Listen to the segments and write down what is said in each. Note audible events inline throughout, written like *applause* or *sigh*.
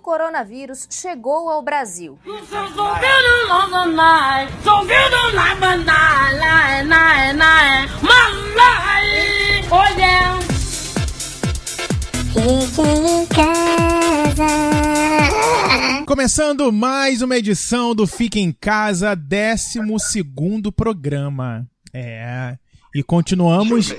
coronavírus chegou ao Brasil. Começando mais uma edição do Fique em Casa, 12 programa. É. E continuamos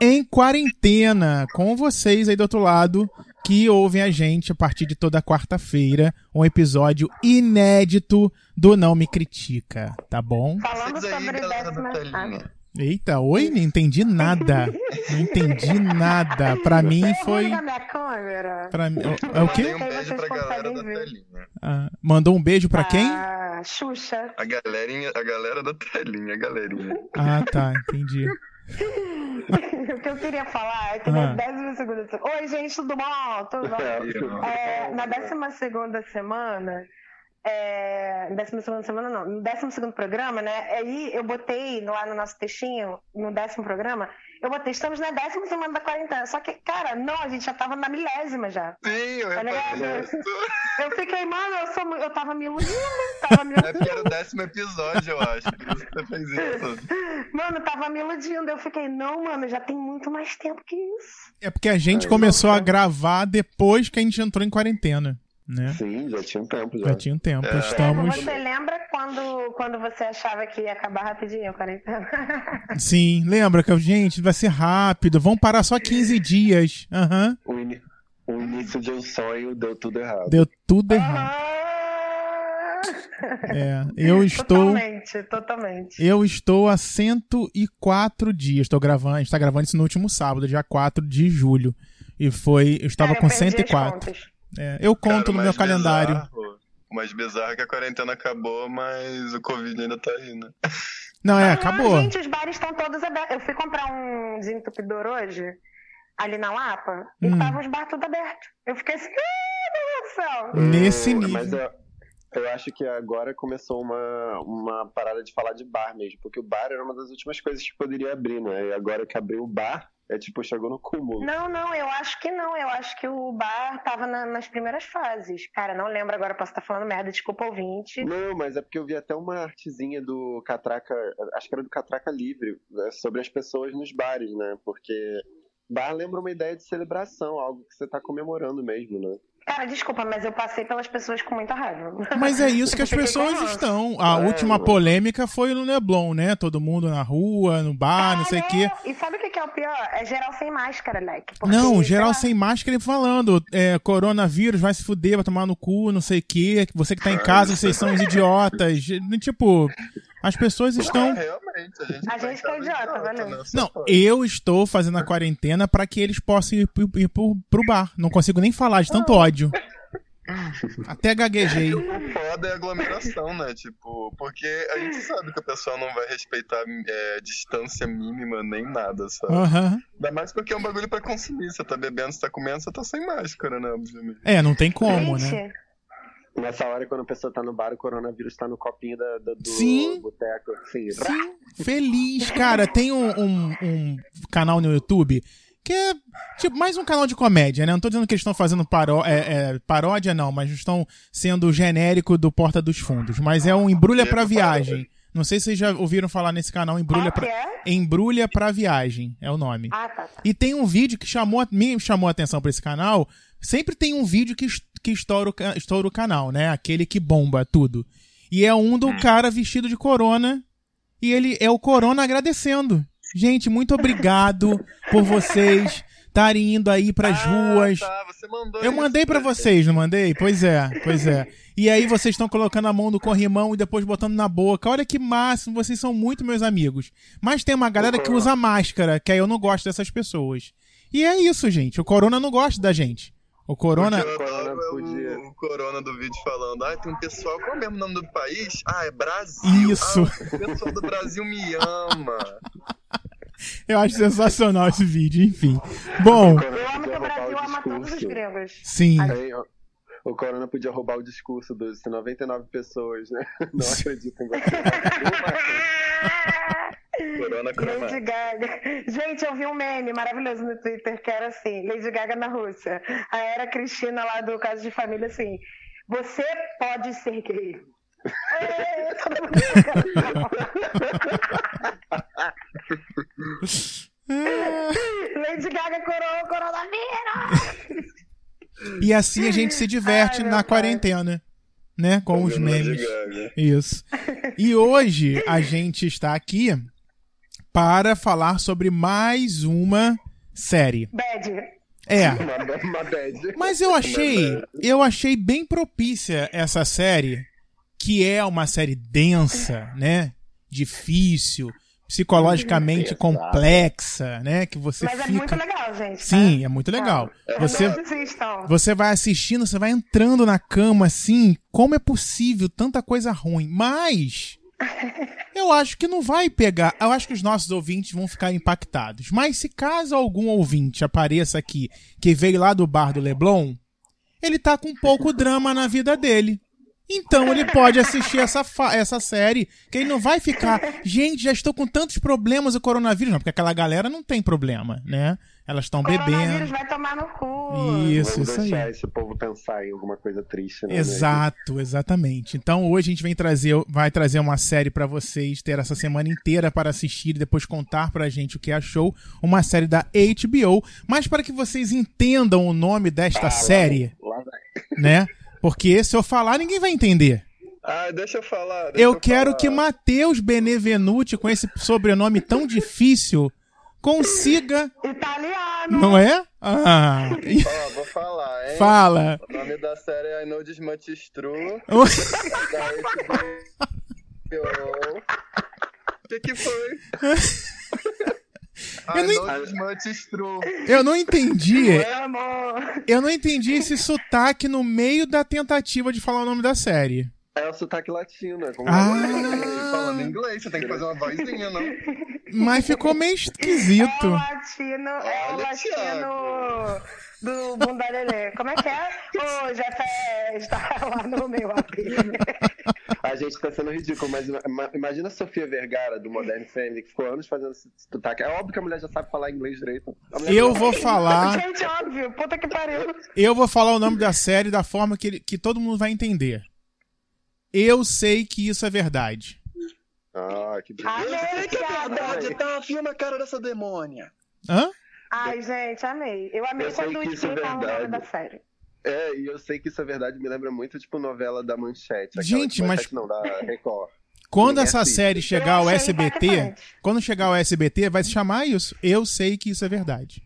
em quarentena com vocês aí do outro lado que ouvem a gente a partir de toda quarta-feira, um episódio inédito do Não Me Critica, tá bom? Falando sobre décima... telinha. Eita, oi, não entendi nada. Não entendi nada. Pra mim foi. na minha câmera. Pra mim, é o quê? Um beijo pra galera da telinha. Ah, mandou um beijo pra quem? Ah, Xuxa. A galerinha, a galera da telinha, a galerinha. Ah, tá, entendi. *laughs* o que eu queria falar é que Ah. na décima segunda semana... Oi, gente, tudo bom? Tudo bom? *laughs* É, na décima segunda semana... É, décima segunda semana não, no décimo segundo programa, né? Aí eu botei lá no nosso textinho, no décimo programa, eu botei, estamos na décima semana da quarentena. Só que, cara, não, a gente já tava na milésima já. Sim, eu Tá. *laughs* Eu fiquei, mano, eu, sou, eu tava me iludindo, tava me É porque era o décimo episódio, eu acho. Por isso que você fez isso. *laughs* Mano, tava me iludindo. Eu fiquei, não, mano, já tem muito mais tempo que isso. É porque a gente começou a gravar depois que a gente entrou em quarentena, né? Sim, já tinha um tempo já. Já tinha um tempo. É. Estamos. Você lembra quando, quando você achava que ia acabar rapidinho a quarentena? *laughs* Sim, lembra que, gente, vai ser rápido. Vão parar só 15 dias. Aham. O, ini- o início de um sonho deu tudo errado. Deu tudo errado. Ah! É, eu *laughs* estou. Totalmente, totalmente. Eu estou há 104 dias. Estou gravando, a gente tá gravando isso no último sábado, dia 4 de julho. E foi. Eu estava com eu as 104. É, eu conto Cara, no meu calendário. bizarro- O mais bizarro é que a quarentena acabou, mas o Covid ainda tá aí, né? Não, é, Ah, acabou. gente, os bares estão todos abertos. Eu fui comprar um desentupidor hoje, ali na Lapa, e Hum. estavam os bares tudo abertos. Eu fiquei assim, ah, meu Deus do céu. Nesse Eu- nível. Mas eu, eu acho que agora começou uma, uma parada de falar de bar mesmo, porque o bar era uma das últimas coisas que poderia abrir, né? E agora que abriu o bar, é tipo, chegou no cúmulo. Não, não, eu acho que não. Eu acho que o bar tava na- nas primeiras fases. Cara, não lembro agora, posso estar falando merda, desculpa ouvinte. Não, mas é porque eu vi até uma artezinha do Catraca, acho que era do Catraca Livre, né, sobre as pessoas nos bares, né? Porque bar lembra uma ideia de celebração, algo que você tá comemorando mesmo, né? Cara, desculpa, mas eu passei pelas pessoas com muita raiva. Mas é isso *laughs* que as pessoas estão. A É, última polêmica foi no Leblon, né? Todo mundo na rua, no bar, não sei o Ah, quê. E sabe o que é o pior? É geral sem máscara, leque. Porque, Não, geral sem máscara e falando, é, coronavírus vai se fuder, vai tomar no cu, não sei o quê. Você que tá em *laughs* casa, vocês são os idiotas. Tipo, as pessoas estão. Realmente, a gente, A gente que é idiota, valeu. né? Não, eu estou fazendo a quarentena pra que eles possam ir, pro- ir pro, pro bar. Não consigo nem falar de tanto ódio. *laughs* Até gaguejei. O foda é a aglomeração, né? Tipo, porque a gente sabe que o pessoal não vai respeitar é, distância mínima nem nada, sabe? Aham. Ainda mais porque é um bagulho pra consumir. Você tá bebendo, você tá comendo, você tá sem máscara, né? Obviamente. É, não tem como, Gente, né? Nessa hora, quando a pessoa tá no bar, o coronavírus tá no copinho da, da- do Sim. boteco. Assim, Sim, feliz. Cara, tem um, um- um canal no YouTube que é tipo mais um canal de comédia, né? Não tô dizendo que eles estão fazendo paró é, é, paródia, não, mas estão sendo genérico do Porta dos Fundos. Mas é um Embrulha pra Viagem. Não sei se vocês já ouviram falar nesse canal Embrulha que pra, é? Embrulha pra Viagem, é o nome. Ah, tá, tá. E tem um vídeo que chamou, a- me chamou a atenção pra esse canal. Sempre tem um vídeo que, que estoura, o, estoura o canal, né? Aquele que bomba tudo. E é um do cara vestido de corona. E ele é o corona agradecendo. Gente, muito obrigado por vocês estarem indo aí pras ruas. Ah, tá, você mandou Eu mandei pra né? vocês, não mandei? Pois é, pois é. E aí vocês estão colocando a mão no corrimão e depois botando na boca. Olha que máximo, vocês são muito meus amigos. Mas tem uma galera que usa máscara, que aí eu não gosto dessas pessoas. E é isso, gente. O Corona não gosta da gente. O Corona. O é podia- o, o Corona do vídeo falando, ah, tem um pessoal, qual é o mesmo nome do país? Ah, é Brasil. Isso. Ah, o pessoal do Brasil me ama. *laughs* Eu acho sensacional esse vídeo, enfim. Bom, Eu amo que o Brasil ama todos os gregos. sim. Aí, o Corona podia roubar o discurso dos 99 pessoas, né? *laughs* Não acreditam em você. *laughs* Corona Lady cromada. Gaga. Gente, eu vi um meme maravilhoso no Twitter que era assim: Lady Gaga na Rússia. Aí era a Cristina lá do Caso de Família assim: Você pode ser gay. É, todo mundo Lady Gaga coroa o coronavírus. E assim a gente se diverte Ai, na pai. quarentena, né? Com os memes. Gaga. Isso. E hoje a gente está aqui para falar sobre mais uma série. Bad. É. *laughs* Uma, uma bad. Mas eu achei, eu achei bem propícia essa série, que é uma série densa, né? Difícil, psicologicamente Exato. complexa, né? Que você Mas é fica. muito legal, gente. tá? Sim, é muito legal. Não Você, você vai assistindo, você vai entrando na cama assim, como é possível tanta coisa ruim? Mas eu acho que não vai pegar. Eu acho que os nossos ouvintes vão ficar impactados. Mas se caso algum ouvinte apareça aqui que veio lá do bar do Leblon, ele tá com pouco drama na vida dele. Então ele pode assistir essa, essa série, que ele não vai ficar, gente, já estou com tantos problemas do coronavírus, não, porque aquela galera não tem problema, né? Elas estão bebendo. vai tomar no cu. Isso, Vamos isso aí. deixar esse povo pensar em alguma coisa triste, né? Exato, exatamente. Então hoje a gente vem trazer, vai trazer uma série pra vocês ter essa semana inteira para assistir e depois contar pra gente o que achou. Uma série da HBO, mas para que vocês entendam o nome desta série, Lá vai. né? Porque se eu falar ninguém vai entender. Ah, deixa eu falar. deixa Eu quero falar. que Matheus Benevenuti, com esse sobrenome tão difícil, consiga, Italiano. não é? Ah, Ó, vou falar, hein? fala. O nome da série é I Know This Much Is True. *laughs* Da HBO. O que que foi? Eu não True. Eu não entendi. Amor. Eu não entendi esse sotaque no meio da tentativa de falar o nome da série. É o sotaque latino, é como Ah. Falando inglês, você tem que fazer uma vozinha, não? Mas ficou meio É o esquisito. latino, é o latino do Bundalelê. Como é que é? Ô, Jefé está lá no meu AP. A gente tá sendo ridículo, mas ima- imagina a Sofia Vergara, do Modern Family, que ficou anos fazendo esse sotaque. É óbvio que a mulher já sabe falar inglês direito. Eu vou falar, Gente, óbvio, puta que pariu. eu vou falar o nome da série da forma que, ele- que todo mundo vai entender. Eu sei que isso é verdade. Ah, que Ai, beleza. Sei que é verdade, tá? Filma a cara dessa demônia. Hã? Ai, gente, amei. Eu amei Eu quando o que isso é Steve fala o nome verdade. da série. É, e eu sei que isso é verdade, me lembra muito, tipo, novela da Manchete. Gente, de mas- Manchete Não, da Record. Quando essa assiste. série chegar ao SBT, quando chegar ao SBT, vai se chamar isso. Eu sei que isso é verdade.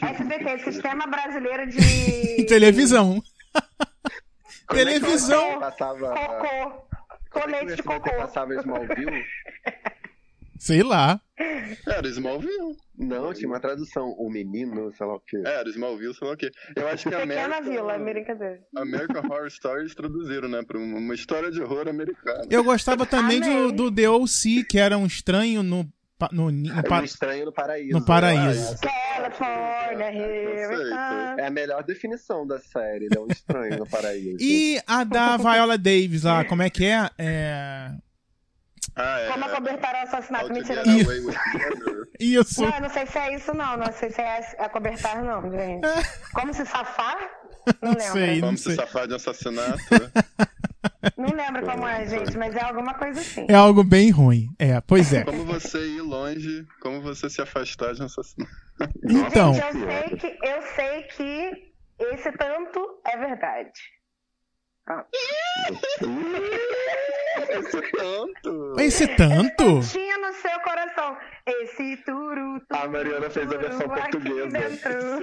SBT, *laughs* Sistema Brasileiro de... *laughs* Televisão. Como é que o Televisão. SBT Passava, Cocô. é de cocô. passava Smallville? Sei lá. Era Smallville. Não, tinha uma tradução. O menino, sei lá o quê. Era Smallville, sei lá o quê. Eu acho que a Pequena American, Vila, brincadeira. American Horror Stories traduziram, né? Pra uma história de horror americana. Eu gostava também do, do The O.C., que era um estranho no, no, no É pa- um estranho no paraíso. no paraíso. Ah, California, here. É a melhor definição da série, é um estranho no paraíso. E a da Viola Davis lá, como é que é? É. Ah, é. Como acobertar o assassinato, mentira. Não. *laughs* Isso. não, eu não sei se é isso não, não sei se é acobertar não, gente. *laughs* Como se safar? Não lembro. Sei. Vamos sei. se safar de assassinato. *laughs* Lembro como é, gente, mas é alguma coisa assim. É algo bem ruim. É, pois é. Como você ir longe, como você se afastar de um assassinato. *laughs* Então, Gente, eu sei que eu sei que esse tanto é verdade. Esse tanto. esse tanto? Tinha no seu coração esse turu. turu A Mariana fez a versão portuguesa.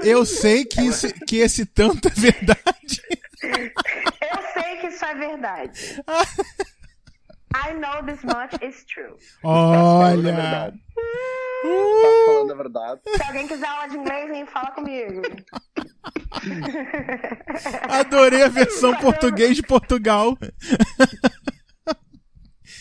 Eu sei que, isso, que esse tanto é verdade. *laughs* Sei que isso é verdade. *laughs* I know this much is true. Olha. verdade. Tá Uh, falando a verdade. Se alguém quiser aula de inglês, vem fala comigo. *laughs* adorei a versão português de Portugal.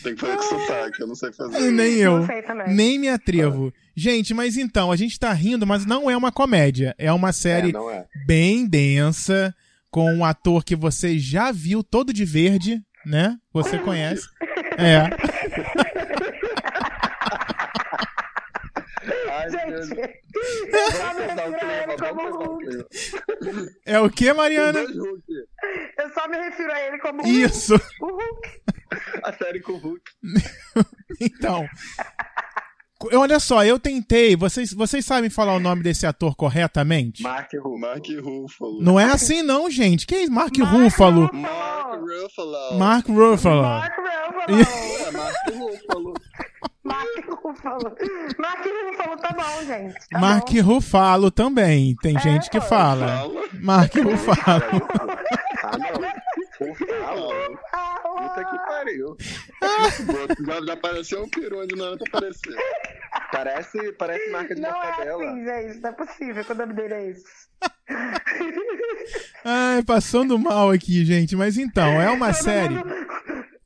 Tem que fazer com sotaque, eu não sei fazer. Nem eu. Não sei também. Nem me atrevo. Gente, mas então, a gente tá rindo, mas não é uma comédia. É uma série É, é. bem densa, com um ator que você já viu todo de verde, né? Você conhece. É. gente. É o que, Mariana? Eu só me refiro a ele como Hulk. Isso. O Hulk. A série com o Hulk. *laughs* Então. Eu- Olha só, eu tentei. Vocês, vocês sabem falar o nome desse ator corretamente? Mark. Mark Ruffalo. Não é assim, não, gente. Quem é isso? Mark, Mark Ruffalo. Mark Ruffalo. Mark Ruffalo. Mark Ruffalo. É, Mark Ruffalo. Mark Ruffalo. Mark Ruffalo tá bom, gente. Tá Mark bom. Ruffalo também. Tem gente que fala. Fala. Mark Ruffalo. Ah, não. Ruffalo. Ah, Puta que pariu. Já, já apareceu um peru onde não era pra aparecer. Parece, parece marca de Não é mortadela. assim, gente. Não é possível que o nome dele é esse. Ai, passando mal aqui, gente. Mas então, é uma Todo série. mundo-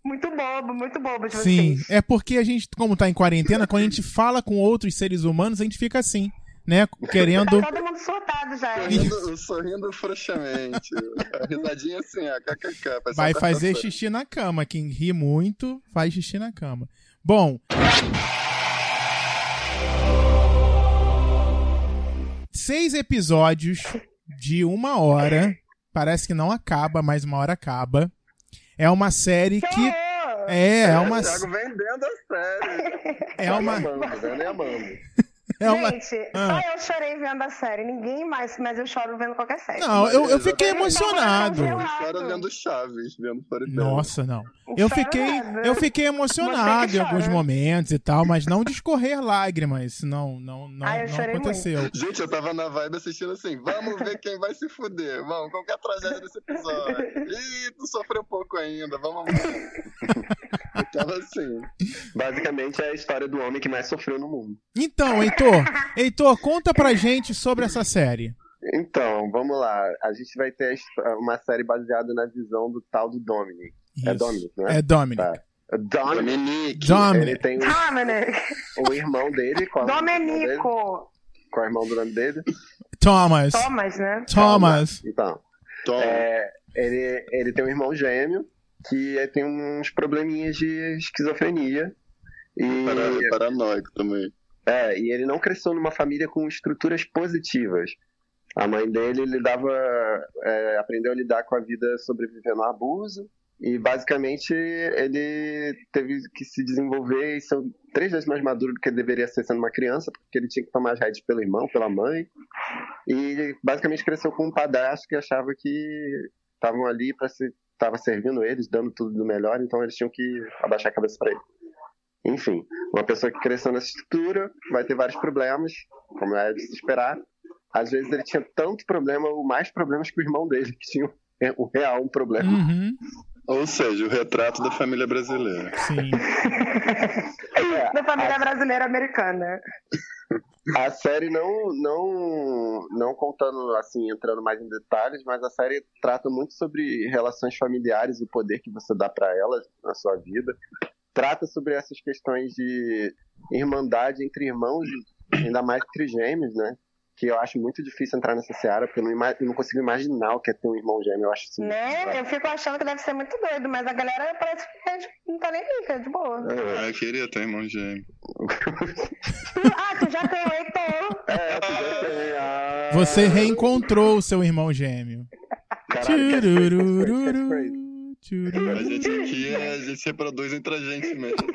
Muito bobo, muito bobo de Sim, vocês. é porque a gente, como tá em quarentena, quando a gente fala com outros seres humanos, a gente fica assim, né? Querendo. *laughs* Tá todo mundo surtado já. Sorrindo, sorrindo frouxamente. A risadinha assim, ó, kkk. Vai uma fazer xixi na cama. Quem ri muito, faz xixi na cama. Bom. Seis episódios de uma hora. Parece que não acaba, mas uma hora acaba. É uma série Que! É, é uma. Thiago vendendo a série. É uma. Amando, vendo e amando. É uma... Gente, Ah. só eu chorei vendo a série. Ninguém mais, mas eu choro vendo qualquer série. Não, eu, eu fiquei Não, emocionado. Eu choro vendo Chaves, vendo Floribela. Nossa, não. Eu fiquei, eu fiquei emocionado em alguns momentos e tal, mas não de escorrer lágrimas. Isso não, não, não, Ah, não aconteceu. Gente, eu tava na vibe assistindo assim, vamos ver quem vai se fuder. Vamos, qualquer tragédia desse episódio. Ih, tu sofreu pouco ainda, vamos lá. *laughs* Eu tava assim. Basicamente é a história do homem que mais sofreu no mundo. Então, Heitor, Heitor, conta pra gente sobre essa série. Então, vamos lá. A gente vai ter uma série baseada na visão do tal do Dominic. É Isso. Dominic, não é? É Dominic. Tá. Dominic, Dominique. Dominic. ele tem o, Dominic. o irmão dele. Qual é? Domenico. Qual é o irmão do nome dele? Thomas. Thomas, né? Thomas. Então, Tom. é, ele, ele tem um irmão gêmeo que tem uns probleminhas de esquizofrenia. E, Para- Paranoico também. É, e ele não cresceu numa família com estruturas positivas. A mãe dele lidava, é, aprendeu a lidar com a vida sobrevivendo ao abuso. E basicamente ele teve que se desenvolver e ser três vezes mais maduro do que ele deveria ser sendo uma criança, porque ele tinha que tomar as rédeas pelo irmão, pela mãe. E basicamente cresceu com um padrasto que achava que estavam ali para se estava servindo eles, dando tudo do melhor, então eles tinham que abaixar a cabeça para ele. Enfim, uma pessoa que cresceu nessa estrutura vai ter vários problemas, como é de se esperar. Às vezes ele tinha tanto problema, ou mais problemas que o irmão dele, que tinha um real um problema. Uhum, Ou seja, o retrato da família brasileira. sim. Da família brasileira americana. A série não, não, não contando assim, entrando mais em detalhes, mas a série trata muito sobre relações familiares e o poder que você dá para elas na sua vida. Trata sobre essas questões de irmandade entre irmãos, ainda mais entre gêmeos, né? Que eu acho muito difícil entrar nessa seara, porque eu não, eu não consigo imaginar o que é ter um irmão gêmeo. Eu acho assim. Né? Eu fico achando que deve ser muito doido, mas a galera parece que é de- não tá nem rica, é de boa. Ah, eu queria ter irmão gêmeo. *laughs* Ah, tu já tem o Heitor. É, tu já tem a- Você reencontrou o seu irmão gêmeo. Caralho. A gente aqui, a gente se reproduz entre a gente mesmo. *laughs*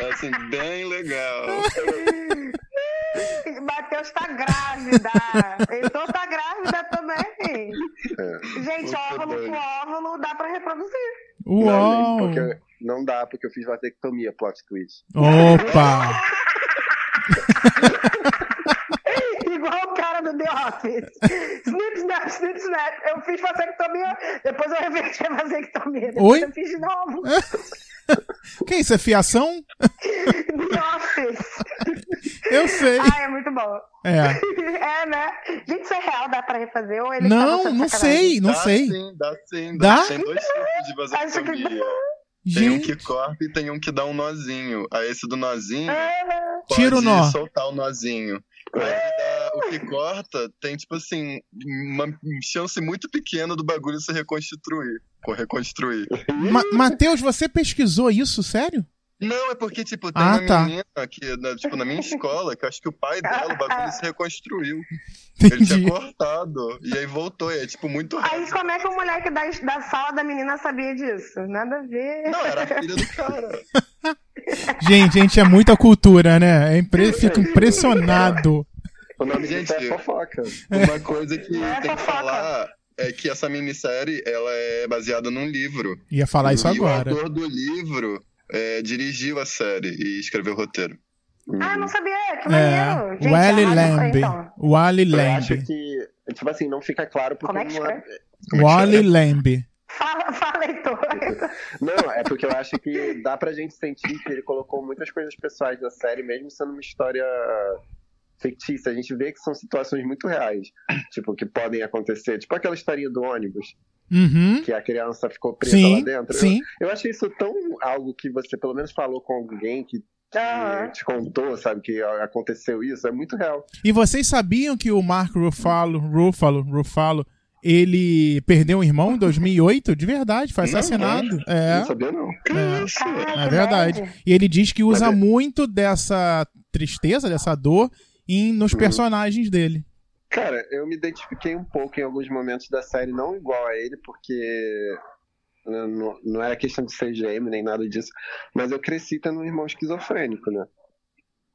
É assim, bem legal. *laughs* Matheus tá grávida. Heitor tá grávida também. É. Gente, óvulo doido. com óvulo dá pra reproduzir. Não, Uau! gente, porque não dá, porque eu fiz vasectomia, plot twist. Opa! *laughs* Do The Office. *laughs* Snip, snap, snip, snap. Eu fiz vasectomia, depois eu reverti a vasectomia. Depois Oi? eu fiz de novo. *laughs* Que isso, é fiação? The Office. *laughs* Eu sei. Ai, é muito bom. É. É, né? Gente, isso é real, dá pra refazer? Ou ele Não, não sei, não dá sei. sim, dá sim. Dá? Tem dois tipos de vasectomia. Tem um Gente, que corta e tem um que dá um nozinho. Aí esse do nozinho Ah, pode Tira o nó. soltar o nozinho. Mas o que corta tem, tipo assim, uma chance muito pequena do bagulho se reconstruir. Com reconstruir. Ma Matheus, você pesquisou isso, sério? Não, é porque, tipo, tem Ah, uma tá. menina que, na, tipo, na minha escola, que eu acho que o pai dela, o bagulho se reconstruiu. Ele tinha Entendi. cortado. E aí voltou. E é, tipo, muito Aí rápido. como é que o moleque da, da sala da menina sabia disso? Nada a ver. Não, era a filha do cara. *laughs* Gente, gente, é muita cultura, né? É impre... Fico impressionado. O nome Gente, é fofoca. Uma coisa que É tem que falar é que essa minissérie, ela é baseada num livro. Ia falar isso e agora. o autor do livro é, dirigiu a série e escreveu o roteiro. Ah, não sabia, que É, maneiro. Gente, isso aí, Lamb. então. O Ali Eu acho Lamb. que, tipo assim, não fica claro porque Como é que não é... O Ali Lamb. Fala, fala, Heitor. *laughs* Não, é porque eu acho que dá pra gente sentir que ele colocou muitas coisas pessoais na série, mesmo sendo uma história fictícia. A gente vê que são situações muito reais, *coughs* tipo, que podem acontecer. Tipo aquela historinha do ônibus, Uhum. que a criança ficou presa lá Sim, dentro. Eu- sim. Eu, achei isso tão algo que você pelo menos falou com alguém que te, Aham. te contou, sabe, que aconteceu isso. É muito real. E vocês sabiam que o Mark Ruffalo, Ruffalo, Ruffalo, ele perdeu um irmão em 2008? De verdade, foi Não, assassinado. É, Não sabia, não. é, Caraca, é verdade. E ele diz que usa Mas é- muito dessa tristeza, dessa dor, em, nos Uhum. personagens dele. Cara, eu me identifiquei um pouco em alguns momentos da série, não igual a ele, porque né, não, não era questão de ser gêmeo nem nada disso, mas eu cresci tendo um irmão esquizofrênico, né?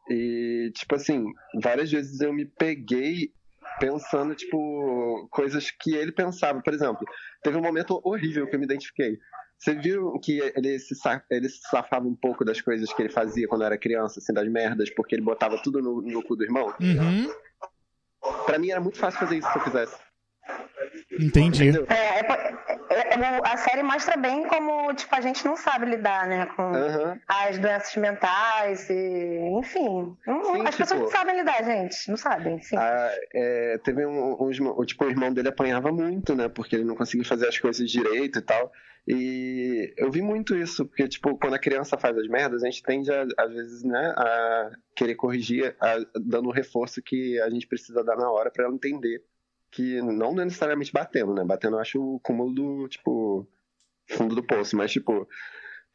E, tipo assim, várias vezes eu me peguei pensando, tipo, coisas que ele pensava. Por exemplo, teve um momento horrível que eu me identifiquei. Você viu que ele se, ele se safava um pouco das coisas que ele fazia quando era criança, assim, das merdas, porque ele botava tudo no, no cu do irmão? Uhum, Pra mim era muito fácil fazer isso se eu quisesse. entendi. É, é, é, é, o- a série mostra bem como, tipo, a gente não sabe lidar, né, com Aham. as doenças mentais e, enfim. Não- Sim, as pessoas tipo- não sabem lidar, gente. Não sabem, sim. Ah, é, teve um, um irmão- o, tipo, o irmão dele apanhava muito, né? Porque ele não conseguia fazer as coisas direito e tal. E eu vi muito isso, porque, tipo, quando a criança faz as merdas, a gente tende, a, às vezes, né, a querer corrigir, a- dando o reforço que a gente precisa dar na hora pra ela entender. Que não necessariamente batendo, né? Batendo eu acho o cúmulo do, tipo, fundo do poço, mas, tipo,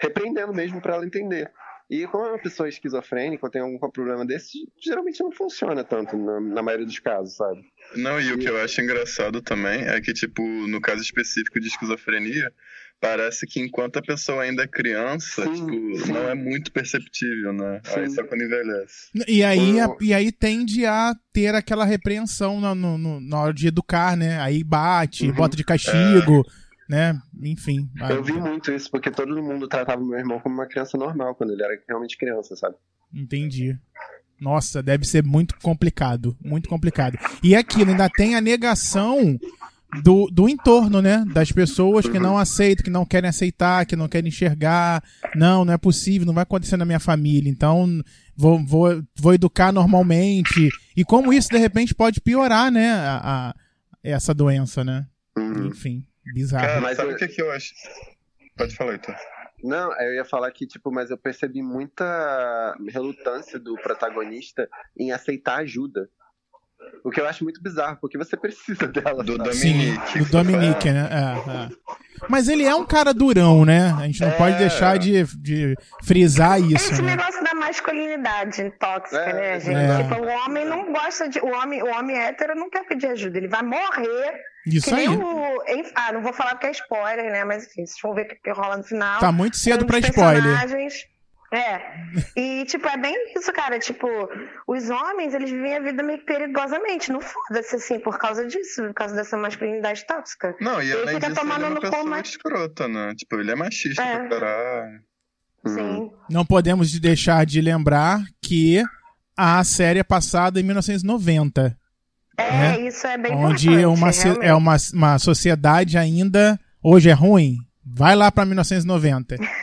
repreendendo mesmo pra ela entender. E como é uma pessoa esquizofrênica ou tem algum problema desse, geralmente não funciona tanto na, na maioria dos casos, sabe? Não, e o que eu acho engraçado também é que, tipo, no caso específico de esquizofrenia, parece que enquanto a pessoa ainda é criança, Sim, tipo, sim. não é muito perceptível, né? Aí Sim. só quando envelhece. E aí, O- e aí tende a ter aquela repreensão na, no- no- na hora de educar, né? Aí bate, Uhum. bota de castigo, né? Enfim. Eu vi muito isso, porque todo mundo tratava meu irmão como uma criança normal, quando ele era realmente criança, sabe? Entendi. Nossa, deve ser muito complicado. Muito complicado. E aquilo, ainda tem a negação do, do entorno, né? Das pessoas que não aceitam, que não querem aceitar, que não querem enxergar. Não, não é possível, não vai acontecer na minha família. Então, vou, vou, vou educar normalmente. E como isso, de repente, pode piorar, né? A, a- essa doença, né? Uhum. Enfim, bizarro. Cara, mas sabe eu- o que, que eu acho? Pode falar, Heitor. Não, eu ia falar que, tipo, mas eu percebi muita relutância do protagonista em aceitar ajuda. O que eu acho muito bizarro, porque você precisa *laughs* dela. Do sabe? Sim, Dominique. do Dominique, né? É, é. Mas ele é um cara durão, né? A gente não É. pode deixar de, de frisar isso, Esse né? negócio da masculinidade tóxica, É, né, gente? é. Tipo, o homem não gosta de. O homem, o homem hétero não quer pedir ajuda. Ele vai morrer. Isso aí. o. em- Ah, não vou falar porque é spoiler, né? Mas enfim, vocês vão ver o que, rola no final. Tá muito cedo Um pra spoiler. personagens- É. E, tipo, é bem isso, cara. Tipo, os homens, eles vivem a vida meio perigosamente. Não foda-se, assim, por causa disso, por causa dessa masculinidade tóxica. Não, e Ele além fica disso, ele tomando é uma no pessoa escrota, né? Tipo, ele é machista É. pra caralho. Sim. Não podemos de- deixar de lembrar que a série é passada em 1990, É, Né? isso é bem onde importante. uma, realmente. é uma, uma sociedade ainda hoje é ruim. Vai lá pra 1990. *laughs*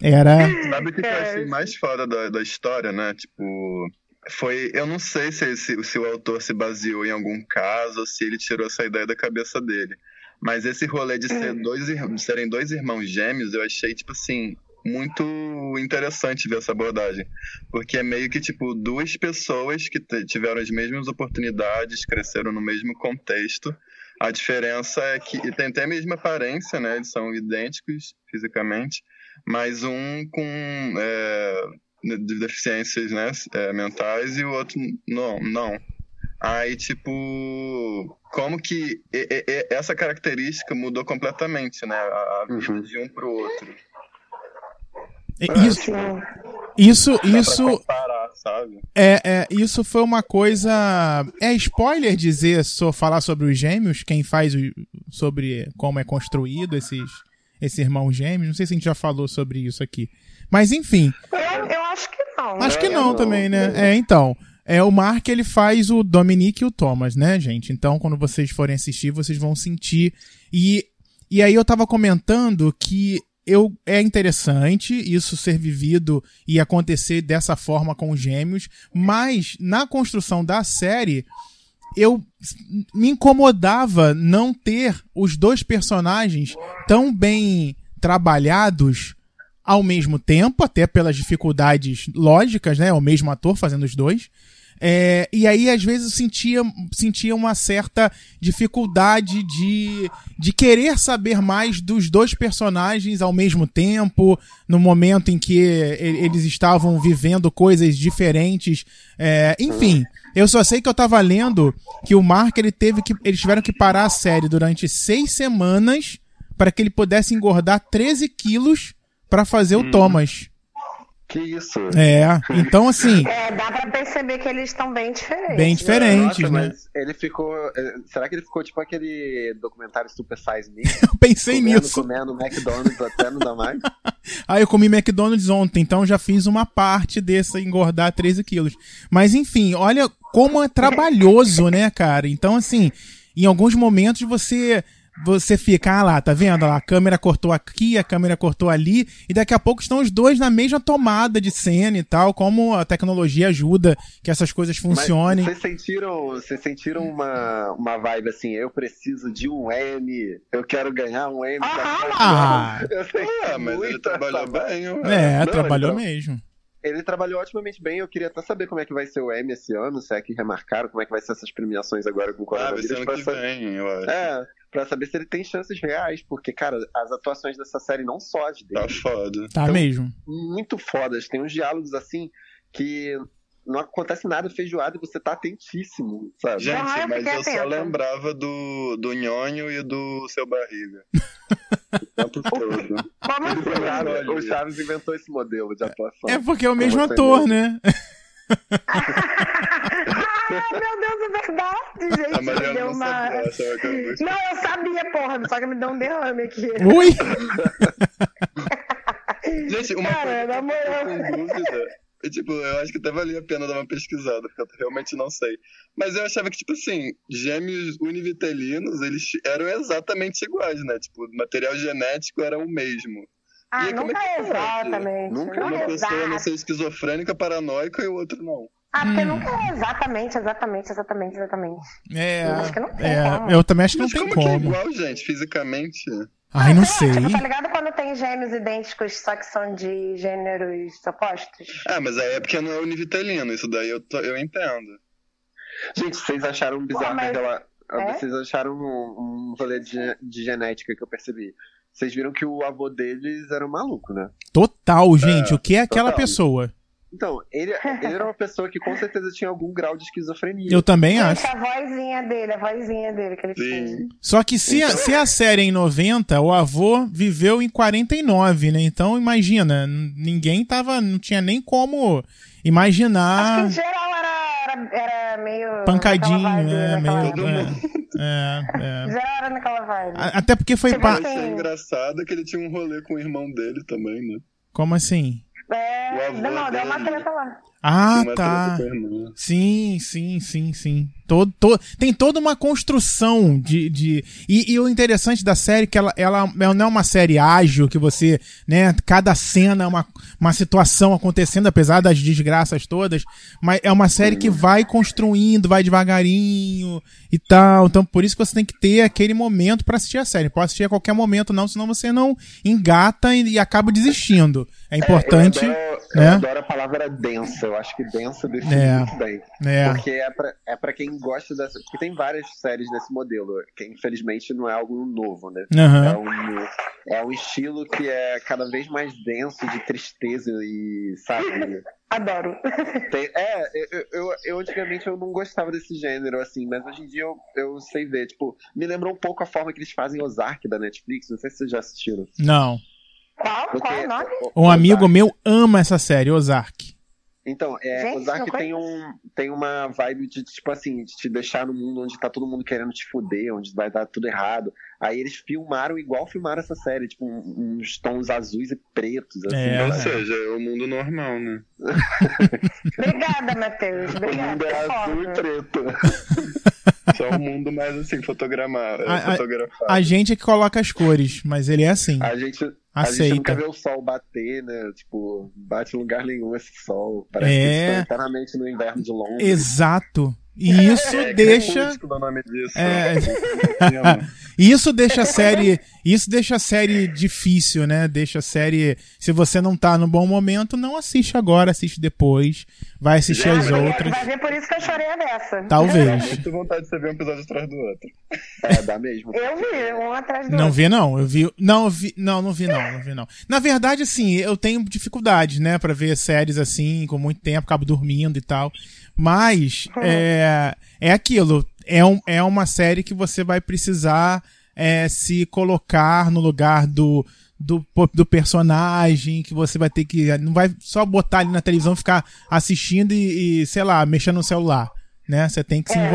Era Sabe o que, que eu É. achei mais foda da, da história, né? Tipo, foi. Eu não sei se, se, se o autor se baseou em algum caso ou se ele tirou essa ideia da cabeça dele. Mas esse rolê de, ser dois, ir- de serem dois irmãos gêmeos, eu achei, tipo assim, muito interessante ver essa abordagem. Porque é meio que, tipo, duas pessoas que tiveram as mesmas oportunidades, cresceram no mesmo contexto. A diferença é que e tem até a mesma aparência, né? Eles são idênticos fisicamente, mas um com é, de deficiências né, é, mentais e o outro não, não. Aí, tipo, como que e, e, essa característica mudou completamente, né? A, a vida Uhum. de um pro outro. Isso, isso, Dá isso comparar, sabe? É, é, isso foi uma coisa. É spoiler dizer, só falar sobre os gêmeos, quem faz o, sobre como é construído esses, esses irmãos gêmeos. Não sei se a gente já falou sobre isso aqui. Mas enfim, Eu, eu acho que não. acho que é, não, também, né? É, então. É, o Mark ele faz o Dominique e o Thomas, né, gente? Então, quando vocês forem assistir, vocês vão sentir. E, e aí eu tava comentando que eu é interessante isso ser vivido e acontecer dessa forma com os gêmeos, mas na construção da série eu me incomodava não ter os dois personagens tão bem trabalhados ao mesmo tempo, até pelas dificuldades lógicas, né? O mesmo ator fazendo os dois. É, e aí, às vezes, eu sentia, sentia uma certa dificuldade de, de querer saber mais dos dois personagens ao mesmo tempo, no momento em que eles estavam vivendo coisas diferentes. É, enfim, eu só sei que eu tava lendo que o Mark ele teve que. Eles tiveram que parar a série durante seis semanas para que ele pudesse engordar 13 quilos para fazer o Thomas. Que isso? É, então assim, *laughs* É, dá pra perceber que eles estão bem diferentes. bem diferentes, Nossa, né? mas ele ficou. eh, Será que ele ficou tipo aquele documentário Super Size Me? *laughs* Eu pensei comendo, nisso. comendo McDonald's até não dá mais? *laughs* Ah, eu comi McDonald's ontem, então já fiz uma parte dessa engordar 13 quilos. Mas enfim, olha como é trabalhoso, né, cara? Então, assim, em alguns momentos você você fica ah lá, tá vendo? A câmera cortou aqui, a câmera cortou ali, e daqui a pouco estão os dois na mesma tomada de cena e tal, como a tecnologia ajuda que essas coisas funcionem. Mas vocês sentiram, vocês sentiram uma, uma vibe assim, eu preciso de um M, eu quero ganhar um M. Aham, Ah, Eu senti Ah, mas ele trabalhou bem, é, Não, trabalhou então- mesmo. Ele trabalhou otimamente bem, eu queria até saber como é que vai ser o M esse ano, se é que remarcaram, como é que vai ser essas premiações agora com o Ah, vai ser coronavírus. ano pra que vem, eu acho. É, pra saber se ele tem chances reais, porque, cara, as atuações dessa série não só as Tá dele, foda. Tá Então- mesmo. muito fodas. Tem uns diálogos assim que não acontece nada feijoado e você tá atentíssimo, sabe? Gente, Ah, eu mas eu só atenta. lembrava do, do nhonho e do seu barriga. *laughs* O tempo todo. Como assim? O Chaves, inventou esse modelo de atuação. É porque é o mesmo ator, né? *laughs* Ai, meu Deus, é verdade, *laughs* gente. A Mariana me deu não uma... sabia essa, eu de- Não, eu sabia, porra, só que me deu um derrame aqui. Ui! Gente, uma Cara, coisa que na eu moral. fico com dúvida. E, tipo, eu acho que até valia a pena dar uma pesquisada, porque eu realmente não sei. Mas eu achava que, tipo assim, gêmeos univitelinos, eles eram exatamente iguais, né? Tipo, o material genético era o mesmo. Ah, E como nunca é é exatamente. Nunca Nunca Uma é pessoa exato. nasceu esquizofrênica, paranoica e o outro não. Ah, porque Hum. nunca é exatamente, exatamente, exatamente, exatamente. É, Eu acho que não tem é, como. eu também acho que não Mas tem como, que é como. igual, gente, fisicamente? Ai, não Sei lá, sei. Tipo, tá ligado quando tem gêmeos idênticos, só que são de gêneros opostos? Ah, mas aí é porque não é univitelino, isso daí eu, tô- eu entendo. Gente, vocês acharam bizarro Pô, mas- aquela. É? Vocês acharam um, um rolê de, de genética que eu percebi. Vocês viram que o avô deles era um maluco, né? Total, gente. o que é aquela total. pessoa? Então, ele, ele era uma *laughs* pessoa que com certeza tinha algum grau de esquizofrenia. Eu também acho. a vozinha dele, a vozinha dele que ele tinha. Sim. Só que se, a, se a série é em 90, o avô viveu em 49, né? Então imagina, ninguém tava. Não tinha nem como Acho imaginar que em geral era, era, era meio. pancadinho, vibe, né? naquela- Meio. Todo *laughs* É, é, é. geral era naquela vibe. A- Até porque foi. Tipo pa- Mas assim- é engraçado que ele tinha um rolê com o irmão dele também, né? Como assim? É, não, deu uma treta lá. Ah, tá. Sim, sim, sim, sim. Todo, to- tem toda uma construção de. de e, e o interessante da série é que ela, ela, ela não é uma série ágil, que você, né, cada cena é uma, uma situação acontecendo, apesar das desgraças todas, mas é uma série que vai construindo, vai devagarinho e tal. Então, por isso que você tem que ter aquele momento pra assistir a série. Pode assistir a qualquer momento, não, senão você não engata e, e acaba desistindo. É importante. Eu adoro, né? eu adoro a palavra densa. Eu acho que denso define É. muito bem. É. Porque é pra, é pra quem gosta dessa. Porque tem várias séries desse modelo, que infelizmente não é algo novo, né? É Aham. um, é um estilo que é cada vez mais denso de tristeza e, sabe? *laughs* Adoro. *laughs* Tem- é, eu, eu, eu antigamente eu não gostava desse gênero, assim, mas hoje em dia eu, eu sei ver. Tipo, me lembrou um pouco a forma que eles fazem Ozark da Netflix. Não sei se vocês já assistiram. Não. Qual? Qual o nome? Um amigo Ozark- meu ama essa série, Ozark. Então, é, Gente, Ozark não tem, um, tem uma vibe de, tipo assim, de te deixar no mundo onde tá todo mundo querendo te fuder, onde vai dar tudo errado. Aí eles filmaram igual filmaram essa série, tipo, uns tons azuis e pretos, assim. É. Ou sabe? seja, é o mundo normal, né? *laughs* Obrigada, Matheus. O mundo Obrigada. é azul e preto. *laughs* Só o mundo mais assim, fotogramado, A- a- fotografado. A gente é que coloca as cores, mas ele é assim. A gente, a gente Aceita. nunca vê o sol bater, né? Tipo, bate em lugar nenhum esse sol. Parece É. que estão eternamente no inverno de Londres. Exato. E isso É, deixa. É o nome disso. É. *laughs* Cinema. Isso deixa a série. Isso deixa a série difícil, né? Deixa a série. Se você não tá no bom momento, não assiste agora, assiste depois. Vai assistir Já as outras. Vai ver por isso que eu chorei a dessa. *laughs* Dá Talvez. muito vontade de você ver um episódio atrás do outro. É, dá mesmo. Eu vi, um atrás do Não outro. vi, não. Eu vi. Não, eu vi. Não, não vi, não. Não vi, não. Na verdade, assim, eu tenho dificuldade, né, pra ver séries assim, com muito tempo, acabo dormindo e tal. Mas *laughs* é, é aquilo. É, um, é uma série que você vai precisar é, se colocar no lugar do, do, do personagem, que você vai ter que. Não vai só botar ali na televisão, ficar assistindo e, e, sei lá, mexendo no celular. Né? Você tem que se É.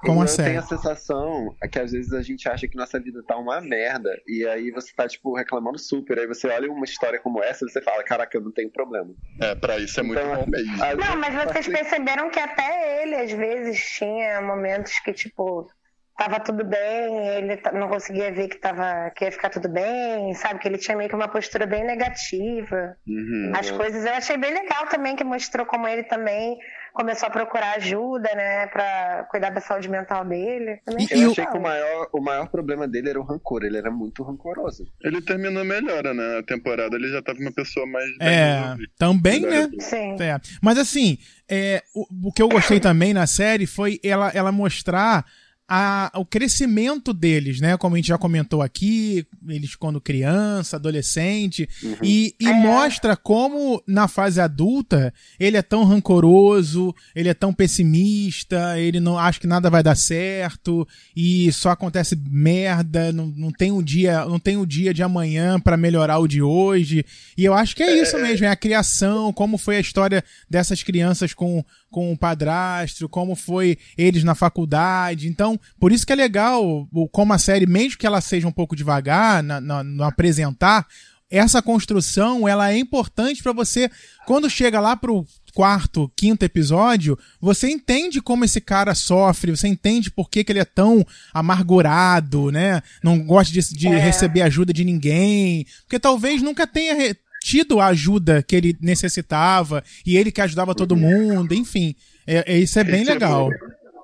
com a eu série. tenho a sensação que às vezes a gente acha que nossa vida tá uma merda e aí você tá, tipo, reclamando super. Aí você olha uma história como essa e você fala, caraca, eu não tenho problema. É, pra isso é muito Então, bom mesmo. Não, mas vocês assim, perceberam que até ele, às vezes, tinha momentos que, tipo, tava tudo bem, ele não conseguia ver que, tava, que ia ficar tudo bem, sabe? Que ele tinha meio que uma postura bem negativa. Uhum. As coisas eu achei bem legal também, que mostrou como ele também começou a procurar ajuda, né, pra cuidar da saúde mental dele. Também E- Eu e o- achei que o maior, o maior problema dele era o rancor, ele era muito rancoroso. Ele terminou melhor, né? A temporada ele já tava uma pessoa mais É, também, né? Sim. É. Mas assim, é, o, o que eu gostei também na série foi ela, ela mostrar a- o crescimento deles, né? Como a gente já comentou aqui, eles quando criança, adolescente, e, e mostra como na fase adulta ele é tão rancoroso, ele é tão pessimista, ele não acha que nada vai dar certo e só acontece merda, não, não tem um dia, não tem o dia de amanhã pra melhorar o de hoje. E eu acho que é isso mesmo, é a criação, como foi a história dessas crianças com com o padrasto, como foi eles na faculdade. Então, por isso que é legal como a série, mesmo que ela seja um pouco devagar na, na- no apresentar, essa construção ela é importante pra você quando chega lá pro quarto, quinto episódio, você entende como esse cara sofre, você entende por que, que ele é tão amargurado, né? Não gosta de, de É. receber ajuda de ninguém, porque talvez nunca tenha tido a ajuda que ele necessitava e ele que ajudava todo mundo, enfim. É, é- isso é bem E, tipo, legal.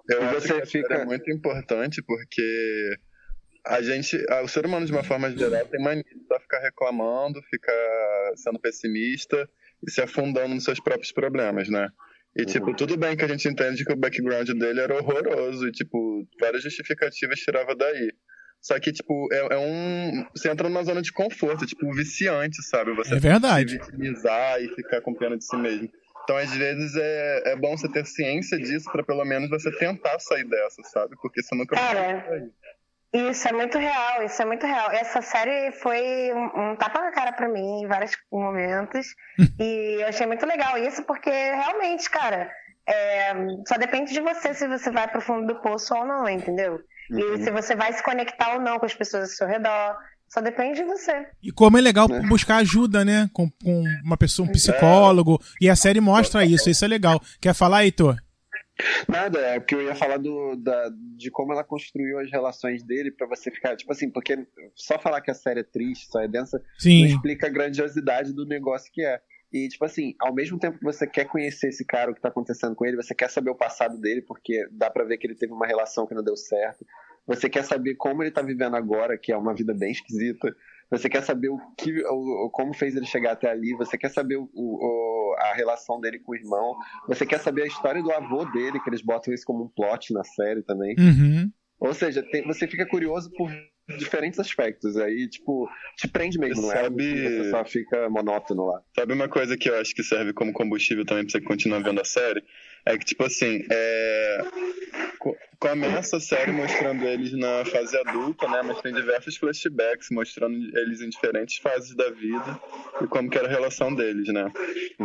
Eu E acho você fica- é muito importante porque a gente, o ser humano de uma forma geral tem mania de só ficar reclamando, ficar sendo pessimista e se afundando nos seus próprios problemas, né? E, tipo, tudo bem que a gente entende que o background dele era horroroso e, tipo, várias justificativas tirava daí. Só que, tipo, é, é um. Você entra numa zona de conforto, tipo, viciante, sabe? Você É verdade. se vitimizar e ficar com pena de si mesmo. Então, às vezes, é, é bom você ter ciência disso pra pelo menos você tentar sair dessa, sabe? Porque você nunca Cara, vai sair. Isso é muito real, isso é muito real. Essa série foi um, um tapa na cara pra mim em vários momentos. *laughs* e eu achei muito legal isso, porque realmente, cara, é, só depende de você se você vai pro fundo do poço ou não, entendeu? E se você vai se conectar ou não com as pessoas ao seu redor. Só depende de você. E como é legal Né? buscar ajuda, né? Com, com uma pessoa, um psicólogo. E a série mostra isso, isso é legal. Quer falar, Heitor? Nada, é porque eu ia falar do, da, de como ela construiu as relações dele pra você ficar, tipo assim, porque só falar que a série é triste, só é densa, não Sim. explica a grandiosidade do negócio que é. E, tipo assim, ao mesmo tempo que você quer conhecer esse cara, o que tá acontecendo com ele, você quer saber o passado dele, porque dá pra ver que ele teve uma relação que não deu certo. Você quer saber como ele tá vivendo agora, que é uma vida bem esquisita. Você quer saber o que, o, como fez ele chegar até ali. Você quer saber o, o- a relação dele com o irmão. Você quer saber a história do avô dele, que eles botam isso como um plot na série também. Uhum. Ou seja, tem- você fica curioso por diferentes aspectos. Aí, tipo, te prende mesmo, não é? Sabe- Você só fica monótono lá. Sabe uma coisa que eu acho que serve como combustível também pra você continuar vendo a série? É que, tipo assim, é... co- começa a série mostrando eles na fase adulta, né? Mas tem diversos flashbacks mostrando eles em diferentes fases da vida e como que era a relação deles, né?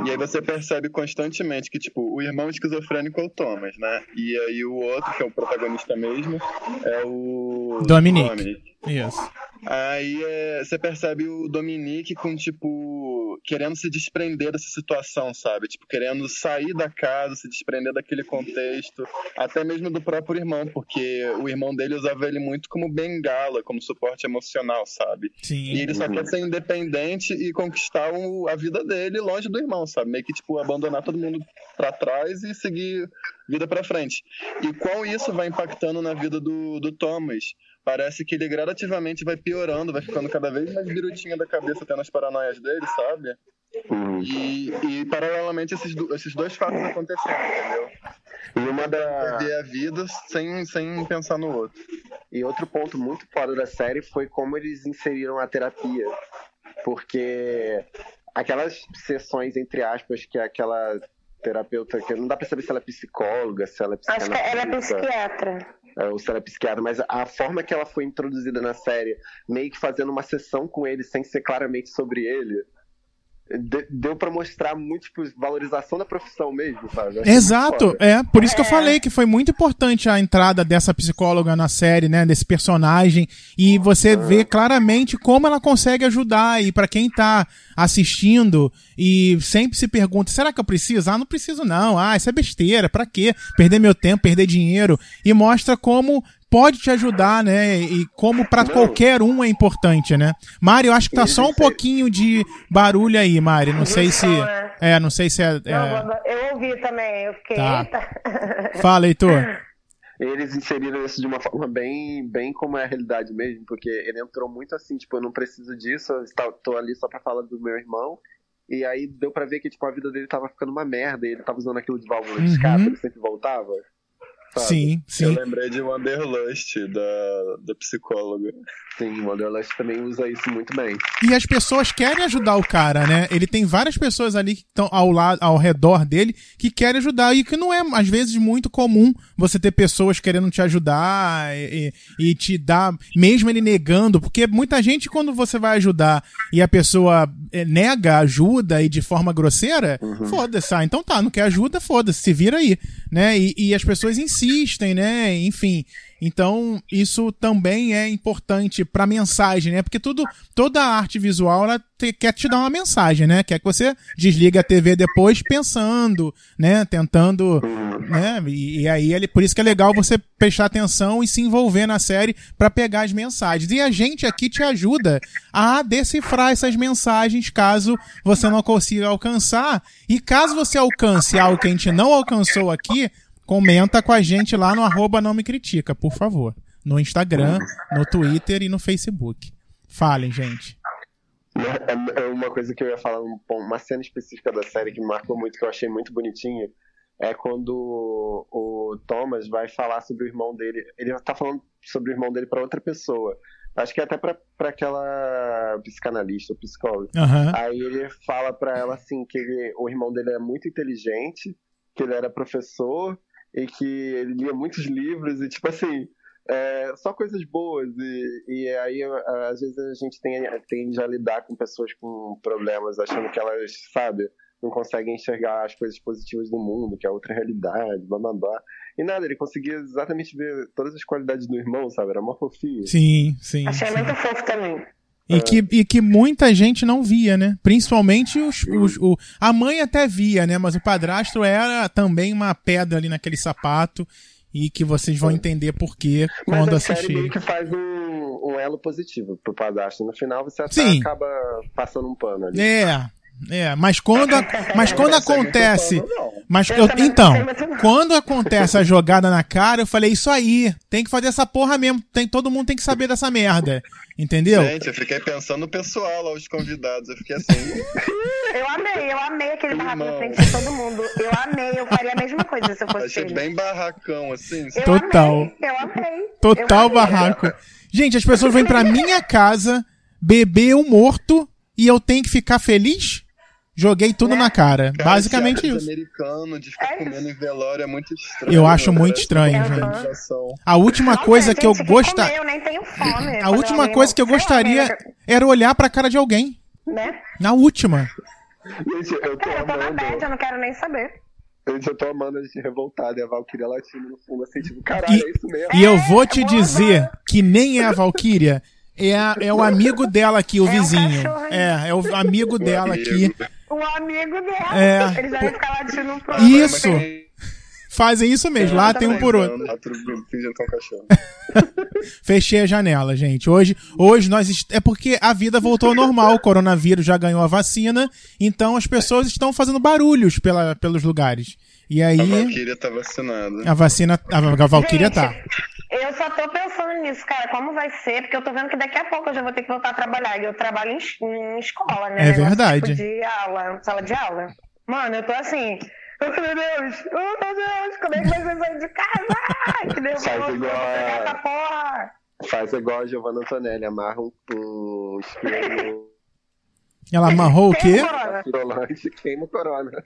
E aí você percebe constantemente que, tipo, o irmão esquizofrênico é o Thomas, né? E aí o outro, que é o protagonista mesmo, é o... Dominic. Isso. Aí é, você percebe o Dominique com, tipo, querendo se desprender dessa situação, sabe? Tipo, querendo sair da casa, se desprender daquele contexto, até mesmo do próprio irmão, porque o irmão dele usava ele muito como bengala, como suporte emocional, sabe? Sim. E ele só quer ser independente e conquistar o- a vida dele longe do irmão, sabe? Meio que, tipo, abandonar todo mundo pra trás e seguir vida pra frente. E qual isso vai impactando na vida do, do Thomas? Parece que ele gradativamente vai piorando, vai ficando cada vez mais birutinha da cabeça, tendo as paranoias dele, sabe? E, e paralelamente esses, do- esses dois fatos acontecendo, entendeu? E uma da. Perder a vida sem, sem pensar no outro. E outro ponto muito foda da série foi como eles inseriram a terapia. Porque aquelas sessões, entre aspas, que aquela terapeuta, que não dá pra saber se ela é psicóloga, se ela é Acho que ela é psicanalista, psiquiatra. É, ou se ela é psiquiatra, mas a forma que ela foi introduzida na série, meio que fazendo uma sessão com ele sem ser claramente sobre ele, deu pra mostrar muito, tipo, valorização da profissão mesmo, sabe? Muito Exato, é, por isso que eu É. falei que foi muito importante a entrada dessa psicóloga na série, né, desse personagem, e você vê claramente como ela consegue ajudar, e pra quem tá assistindo e sempre se pergunta, será que eu preciso? Ah, não preciso não, ah, isso é besteira, pra quê? Perder meu tempo, perder dinheiro, e mostra como pode te ajudar, né, e como pra Não. qualquer um é importante, né. Mari, eu acho que tá só um pouquinho de barulho aí, Mari, não sei se... É, não sei se é... Não, é... eu ouvi também, eu fiquei, Tá. eita. *laughs* Fala, Heitor. Eles inseriram isso de uma forma bem, bem como é a realidade mesmo, porque ele entrou muito assim, tipo, eu não preciso disso, eu estou- tô ali só pra falar do meu irmão. E aí deu pra ver que, tipo, a vida dele tava ficando uma merda, e ele tava usando aquilo de válvula de Uhum. escape, ele sempre voltava. Sabe? Sim, Eu sim. lembrei de Wanderlust, da, da psicóloga. Sim, o Wanderlust também usa isso muito bem. E as pessoas querem ajudar o cara, né? Ele tem várias pessoas ali que estão ao lado, ao redor dele que querem ajudar e que não é às vezes muito comum você ter pessoas querendo te ajudar e, e- e te dar, mesmo ele negando, porque muita gente quando você vai ajudar e a pessoa eh, nega ajuda e de forma grosseira, foda-se, ah, então tá, não quer ajuda, foda-se, se vira aí, né? E, e as pessoas insistem, né? Enfim, então, isso também é importante pra mensagem, né? Porque tudo, toda a arte visual, ela te- quer te dar uma mensagem, né? Quer que você desligue a TV depois pensando, né? Tentando, né? E, e aí, ele, por isso que é legal você prestar atenção e se envolver na série pra pegar as mensagens. E a gente aqui te ajuda a decifrar essas mensagens caso você não consiga alcançar. E caso você alcance algo que a gente não alcançou aqui, comenta com a gente lá no arroba não me critica, por favor. No Instagram, no Twitter e no Facebook. Falem, gente. É é uma coisa que eu ia falar, um uma cena específica da série que me marcou muito, que eu achei muito bonitinha, é quando o Thomas vai falar sobre o irmão dele. Ele tá falando sobre o irmão dele pra outra pessoa. Acho que é até pra aquela psicanalista, ou psicóloga. Aham. Aí ele fala pra ela assim que ele- o irmão dele é muito inteligente, que ele era professor e que ele lia muitos livros e tipo assim, é, só coisas boas e, e aí às vezes a gente tem, tende a lidar com pessoas com problemas achando que elas, sabe, não conseguem enxergar as coisas positivas do mundo, que é outra realidade, blá blá blá. E nada, ele conseguia exatamente ver todas as qualidades do irmão, sabe? Era uma fofinho. Sim, sim. Achei sim. muito fofo também. E que, e que muita gente não via, né? Principalmente os, os- o, a mãe até via, né? Mas o padrasto era também uma pedra ali naquele sapato. E que vocês vão entender por quê Mas quando a série assistir. meio que faz um, um elo positivo pro padrasto. No final você Sim. acaba passando um pano ali. É, É, mas quando, a- *laughs* mas quando acontece. Mas Eu então, quando acontece a jogada na cara, eu falei, isso aí, tem que fazer essa porra mesmo. Tem, todo mundo tem que saber dessa merda. Entendeu? Gente, eu fiquei pensando no pessoal lá, os convidados. Eu fiquei assim. *laughs* Eu amei, eu amei aquele barraco na Irmão. frente de todo mundo. Eu amei, eu faria a mesma coisa se eu fosse Achei ele. bem barracão, assim. Eu Total. amei, eu amei. Total eu amei. barraco. Gente, as pessoas vêm pra minha casa beber o morto e eu tenho que ficar feliz? Joguei tudo na cara. Cara, Basicamente isso. americano de ficar É comendo em velório é muito estranho. Eu acho muito Parece estranho, gente. A última Nossa, coisa que eu gente, gostaria. comer, Eu nem tenho fome. A última coisa que eu gostaria né? era olhar pra cara de alguém. Né? Na última. Gente, eu tô Cara, eu tô na bad, eu não quero nem saber. Gente, eu tô amando a gente revoltada e a Valkyria latindo no fundo, assim, tipo, caralho, E- é isso mesmo. E eu vou te É, dizer que nem é a Valkyria, é, a- é o amigo dela aqui, o É um vizinho. cachorro, É, é o amigo *laughs* dela aqui. O amigo dela. É, Eles devem ficar latindo pro Isso. Fazem isso mesmo, lá tem um por outro. É um. *laughs* Fechei a janela, gente. Hoje, hoje nós. est- É porque a vida voltou ao normal. O coronavírus já ganhou a vacina. Então as pessoas estão fazendo barulhos pela, pelos lugares. E A aí. Valkyria tá vacinada. A vacina. A, a Valkyria Gente, tá. Eu só tô pensando nisso, cara. Como vai ser? Porque eu tô vendo que daqui a pouco eu já vou ter que voltar a trabalhar. E eu trabalho em, em escola, né? É Negócio verdade. Tipo de aula, sala de aula. Mano, eu tô assim. Oh, meu Deus! Oh, meu Deus! Como é que vai ser sair de casa? Ai, Que nervoso! Faz eu igual a- pegar essa porra! Faz igual a Giovanna Antonelli, amarra um, um isqueiro Ela amarrou o Tem quê? corona. *laughs* pirolante e queima o corona.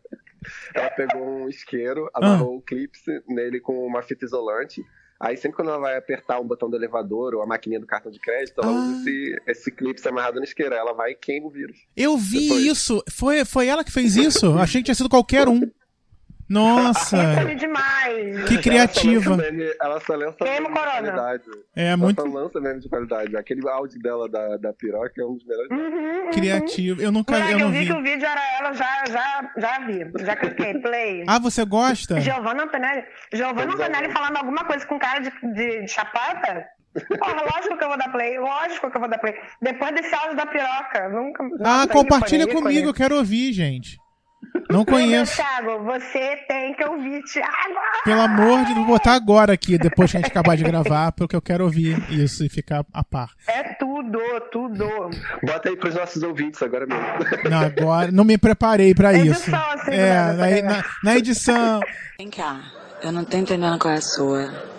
Ela pegou um isqueiro, amarrou um clipe nele com uma fita isolante. Aí sempre quando ela vai apertar um botão do elevador ou a maquininha do cartão de crédito, ela Ah. usa esse, esse clipe amarrado no isqueiro. Aí Ela vai e queima o vírus. Eu vi Depois. isso. Foi, foi ela que fez isso? Achei que tinha sido qualquer um. Nossa. Ícone demais! Que criativa. Ela só lança meme, ela só lança Queima meme de corona. qualidade. É Ela muito só lança meme de qualidade. Aquele áudio dela da, da piroca é um dos melhores. Uhum, uhum. criativo. Eu nunca Moleque, eu eu não vi vi. que o vídeo era ela, já, já, já vi. Já cliquei, play. Ah, você gosta? Giovanna Antonelli, Giovanna Antonelli falando alguma coisa com cara de, de, de chapata? Porra, lógico que eu vou dar play, lógico que eu vou dar play. Depois desse áudio da piroca, nunca. Ah, compartilha comigo, eu quero ouvir, gente. Não Deus, conheço. Thiago, você tem que ouvir, Thiago. Pelo amor de Deus, vou botar agora aqui, depois que a gente acabar de gravar, porque eu quero ouvir isso e ficar a par. É tudo, tudo. Bota aí pros nossos ouvintes agora mesmo. Não, agora, não me preparei pra isso. Assim, É, na, na, na edição. Vem cá, eu não tô entendendo qual é a sua.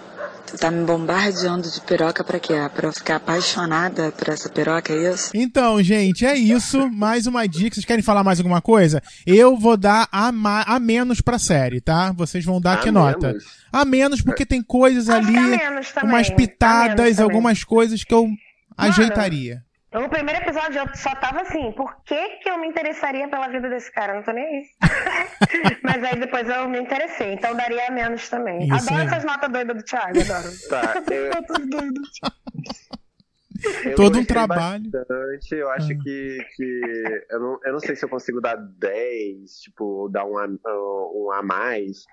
Tu tá me bombardeando de piroca pra quê? Pra eu ficar apaixonada por essa piroca, é isso? Então, gente, é isso. Mais uma dica. Vocês querem falar mais alguma coisa? Eu vou dar a, ma- a menos pra série, tá? Vocês vão dar A que nota? menos? A menos, porque tem coisas Acho ali, umas a pitadas, algumas coisas que eu ajeitaria. No primeiro episódio eu só tava assim, por que que eu me interessaria pela vida desse cara? Não tô nem aí. *laughs* Mas aí depois eu me interessei, então daria menos também. Isso adoro aí. essas notas doidas do Thiago, adoro. Tá, *laughs* eu, eu Todo um trabalho. Bastante, eu acho Ah. que, que eu, não, eu não sei se eu consigo dar 10, tipo, dar um a, um a mais.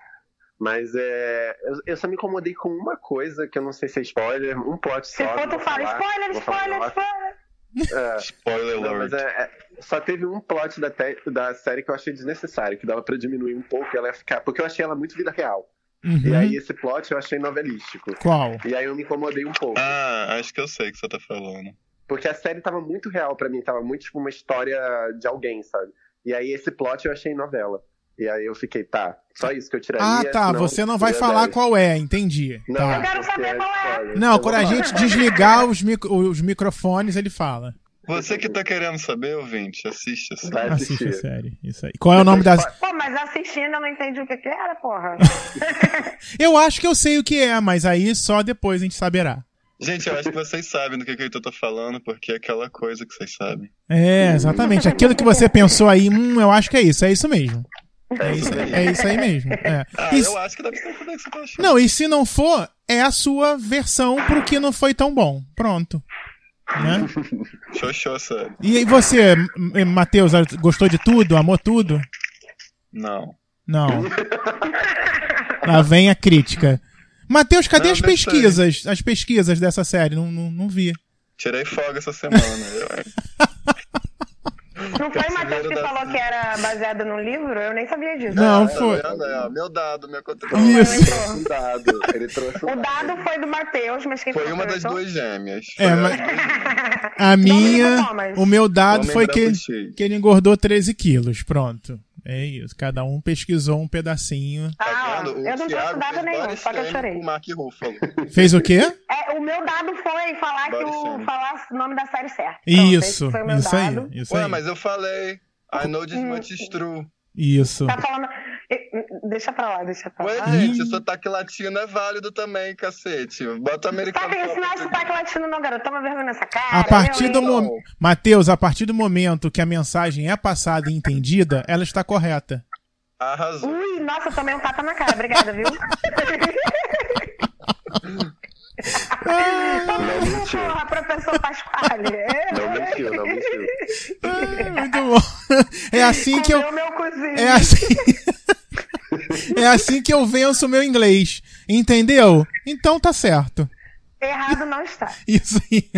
Mas é, eu, eu só me incomodei com uma coisa que eu não sei se é spoiler, um plot Se só. for, não tu fala falar, spoiler, spoiler, spoiler. É, Spoiler não, mas alert. é, é- só teve um plot da, te- da série que eu achei desnecessário, que dava pra diminuir um pouco e ela ia ficar. Porque eu achei ela muito vida real. E Uhum. aí esse plot eu achei novelístico. Qual? E aí eu me incomodei um pouco. Ah, acho que eu sei o que você tá falando. Porque a série tava muito real pra mim, tava muito tipo uma história de alguém, sabe? E aí esse plot eu achei novela. E aí eu fiquei, tá, só isso que eu tiraria. Ah, tá. Você não vai falar 10. qual é, entendi. Não, Tá. Eu quero saber qual é. Não, Eu quando a gente desligar os, micro- os microfones, ele fala. Você que tá querendo saber, ouvinte, assiste essa. Vai Assiste a série. Isso aí. Qual é o nome das. Pô, mas assistindo eu não entendi o que que era, porra. *laughs* Eu acho que eu sei o que é, mas aí só depois a gente saberá. Gente, eu acho que vocês sabem do que, que eu tô falando, porque é aquela coisa que vocês sabem. É, exatamente. Aquilo que você pensou aí, hum, eu acho que é isso. É isso mesmo. É isso, é isso aí mesmo. É. Ah, E eu acho que deve ser tudo que você tá achando. Não, e se não for, é a sua versão pro que não foi tão bom. Pronto. Né? *laughs* Xoxô, sério. E aí você, Matheus, gostou de tudo? Amou tudo? Não. Não. *laughs* Lá vem a crítica. Matheus, cadê Não, as pesquisas? As pesquisas dessa série? Não, não, não vi. Tirei folga essa semana. *laughs* Não foi o Matheus que da falou que era baseado num livro? Eu nem sabia disso. Não, Tá foi. É, meu dado, minha contribuição. Isso. Um dado. Ele trouxe um O dado foi do Matheus, mas quem Foi uma das duas gêmeas. É, Foi mas- a- *laughs* A minha, o meu dado foi que, cheio. que ele engordou 13 quilos. Pronto. É isso. Cada um pesquisou um pedacinho. Ah, Tá eu não trouxe dado nenhum, só que eu chorei. o Mark Ruffalo. Fez o quê? *laughs* O meu dado foi falar que o, falar o nome da série certo. Pronto, Isso. o meu Isso aí. Isso Ué, aí. mas eu falei. I know this much is true. Isso. Tá falando. Deixa pra lá, deixa pra Ué, lá. gente, sotaque latino é válido também, cacete. Bota Tá americano. não é pra- sotaque latino, não, garoto. Toma vergonha nessa cara. A partir do momento. Matheus, a partir do momento que a mensagem é passada e entendida, ela está correta. Arrasou. Ui, nossa, eu tomei um tapa na cara. Obrigada, viu? *laughs* Não. Porra, professor Pasquale. É, Não mentiu, não mentiu. Ah, muito bom. É assim que eu. É assim. *laughs* É assim que eu venço o meu inglês. Entendeu? Então tá certo. Errado não está. Isso aí.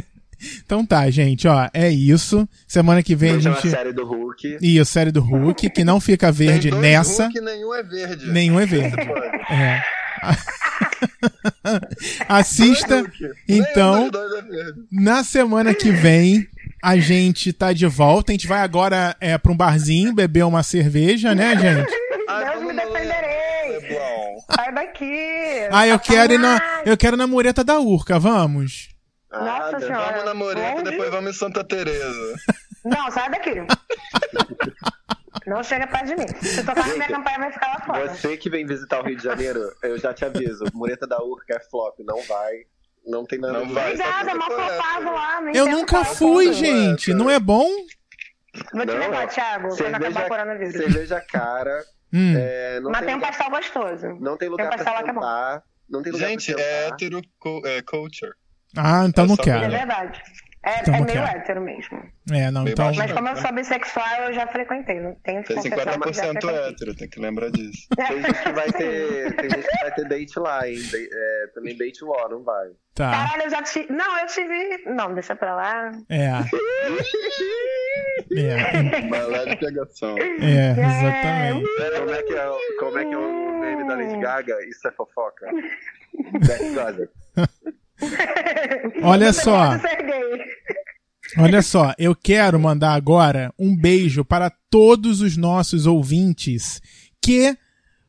Então tá, gente, ó, é isso. Semana que vem a Veja a gente. série do Hulk. E a série do Hulk, que não fica verde Tem dois nessa. Hulk, nenhum é verde. Nenhum é verde. É. *laughs* *laughs* Assista. Então, é na semana que vem, a gente tá de volta. A gente vai agora é, pra um barzinho beber uma cerveja, né, gente? Deus me defenderei. Leblon. Sai daqui. Ah, eu quero ir na, eu quero ir na mureta da Urca, vamos? Nossa Ah, senhora. Vamos na Moreta, Onde? depois vamos em Santa Teresa. Não, sai daqui. *laughs* Não chega perto de mim. Se tocar na minha campanha, vai ficar lá fora. Você que vem visitar o Rio de Janeiro, eu já te aviso. Mureta da Urca é flop, não vai. Não tem nada Não a vai. Obrigada, é mal flopado lá. não Eu nunca é fui, gente. Não é bom? Vou te Não, levar, é. Thiago, quando acabar o Cerveja, coronavírus. cerveja cara. Hum. é, não Mas tem um lugar, pastel gostoso. não tem lugar tem um pra pastel lá que é. Não tem lugar Gente, pra é sentar. é, culture. Ah, então É não só É quero. verdade. É, Então é meio quero. hétero mesmo. É, não, Bem então. Mas como eu sou bissexual, eu já frequentei. Não tenho que Tem confessar que já 50% frequentei. hétero, tem que lembrar disso. *laughs* Tem gente que vai ter. Tem gente que vai ter date lá, hein? De- é, também date war, não vai. Tá. Caralho, eu já tive. Não, eu tive. Não, deixa pra lá. É. *laughs* É, Balé de pegação. é, exatamente. Como é que é, o- como é, que é o meme da Lady Gaga? Isso é fofoca. *laughs* That's gossip. *laughs* Olha só. Olha só, eu quero mandar agora um beijo para todos os nossos ouvintes que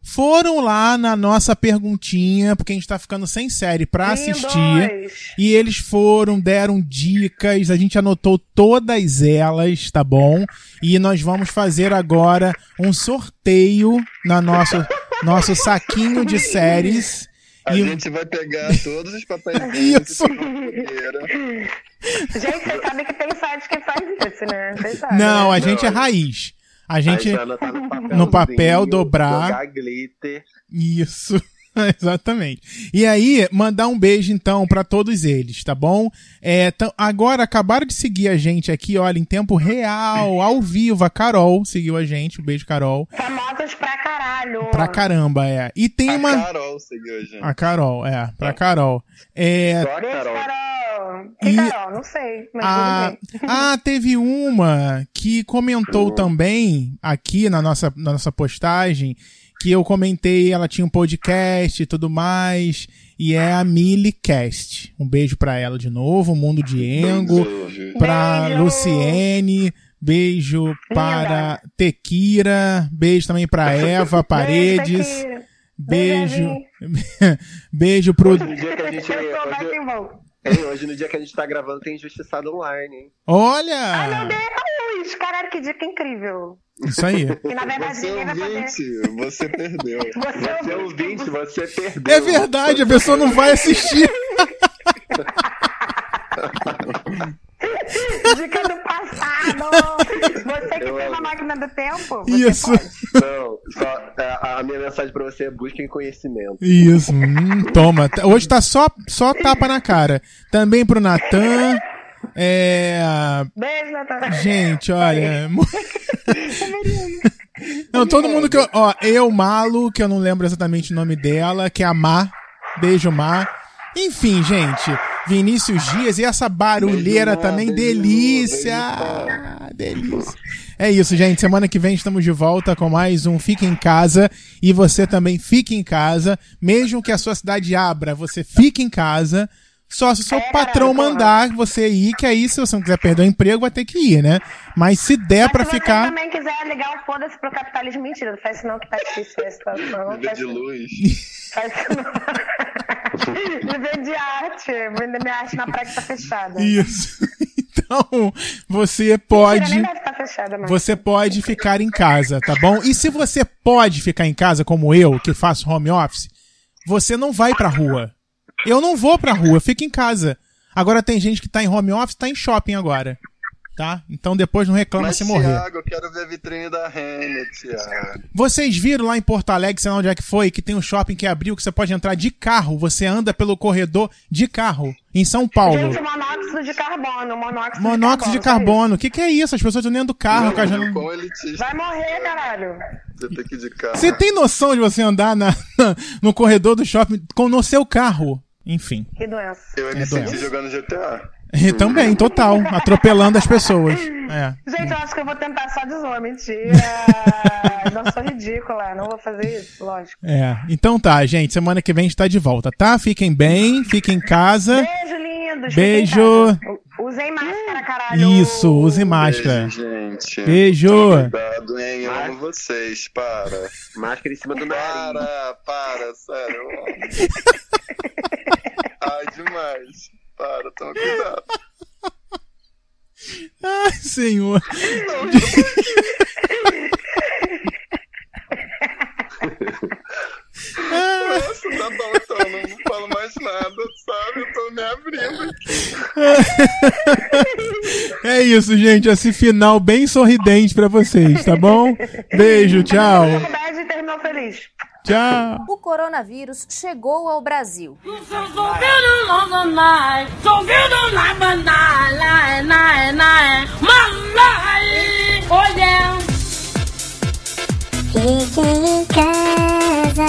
foram lá na nossa perguntinha, porque a gente tá ficando sem série pra assistir. Lindos. E eles foram, deram dicas, a gente anotou todas elas, tá bom? E nós vamos fazer agora um sorteio na nosso nosso saquinho de *laughs* séries. A E- gente vai pegar todos os papéis *laughs* Isso. Gente, você sabe que tem site que faz isso, né? Vocês sabem, Não, né? a gente é Não, raiz. A gente anotar no papel, no papel, dobrar. Jogar glitter. Isso. *laughs* Exatamente. E aí, mandar um beijo então pra todos eles, tá bom? É, agora acabaram de seguir a gente aqui, olha, em tempo real, ao vivo. A Carol seguiu a gente. Um beijo, Carol. Pra caralho. Pra caramba, é. E tem A uma. Carol seguiu a gente. A Carol, é, pra Carol. É. Só a Beijo, Carol. Carol. Que E- Carol? Não sei, mas Ah, bem. *laughs* ah, teve uma que comentou também aqui na nossa, na nossa postagem que eu comentei, ela tinha um podcast e tudo mais, e é a Milicast. Um beijo pra ela de novo, Mundo de Engo, Beijo. Luciene, beijo para Tequira, beijo também pra *laughs* Eva Paredes, Beijo, beijo, Beijo, *laughs* beijo pro... Hoje no dia que a gente. Back Hoje, hein, hoje no dia que a gente tá gravando tem Injustiçado Online, hein? Ai, meu Olha! Deus! Caralho, que dica incrível. Isso aí. *laughs* E na verdade Você ouvinte, você perdeu. Você Você é ouvinte. ouvinte, você perdeu. É verdade, a pessoa não vai assistir. Dica do! Você que Eu tem amo. uma máquina do tempo. Você Isso. pode. Não, só, é, a, a minha mensagem pra você é busquem conhecimento. Isso, hum, toma. Hoje tá só, só tapa na cara. Também pro Natan. É. Beijo, Natália. Gente, olha. *laughs* Não, todo mundo que eu. Ó, eu, Malo, que eu não lembro exatamente o nome dela, que é a Má. Beijo, Má. Enfim, gente. Vinícius Dias e essa barulheira Beijo, também, beijo, delícia! Delícia. É isso, gente. Semana que vem estamos de volta com mais um Fica em Casa. E você também fique em casa. Mesmo que a sua cidade abra, você fique em casa. Só se o seu É, patrão mandar você ir, que aí, se você não quiser perder o emprego, vai ter que ir, né? Mas se der Mas pra se você também também quiser ligar o foda-se pro capitalismo, mentira, não faz isso não que tá difícil a situação. Vida Faz de luz. faz isso não. *laughs* Viver de arte, vender minha arte na praia que tá fechada. Isso. *laughs* Então, você Mentira, pode. nem deve estar fechada, mas... Você pode ficar em casa, tá bom? E se você pode ficar em casa, como eu, que faço home office, você não vai pra rua. Eu não vou pra rua, eu fico em casa. Agora tem gente que tá em home office, tá em shopping agora. Tá? Então depois não reclama Mas, se morrer. Thiago, eu quero ver a vitrine da Renner, Thiago. Vocês viram lá em Porto Alegre, sei lá onde é que foi, que tem um shopping que abriu que você pode entrar de carro. Você anda pelo corredor de carro. Em São Paulo. Gente, monóxido de carbono, monóxido, Monóxido de de carbono. O que, que é isso? As pessoas estão dentro do carro. com a Não, janela- Quão só elitista isso. Vai morrer, caralho. você tem que ir de carro. Você tem noção de você andar na- *laughs* no corredor do shopping com no seu carro? Enfim. Que doença. Eu ia me É doença. jogando GTA. E também, total. Atropelando as pessoas. É. Gente, eu acho que eu vou tentar só desor, mentira. *laughs* não sou ridícula, não vou fazer isso, lógico. É. Então tá, gente. Semana que vem a gente tá de volta, tá? Fiquem bem, fiquem em casa. Beijo, lindos. Beijo. Usem máscara, caralho. Isso, use máscara. Beijo, gente. Beijo. Cuidado, hein? Eu amo vocês. Para. Máscara em cima do nariz. Para, para, sério. *laughs* Ai, demais. Para, toma cuidado. *laughs* Ai, senhor. Nossa, tá bom, então. Não, não falo mais nada, sabe? Eu tô me abrindo aqui. É isso, gente. Esse final bem sorridente pra vocês, tá bom? Beijo, tchau. Faculdade terminou feliz. Tchau. O coronavírus chegou ao Brasil. Fique em casa.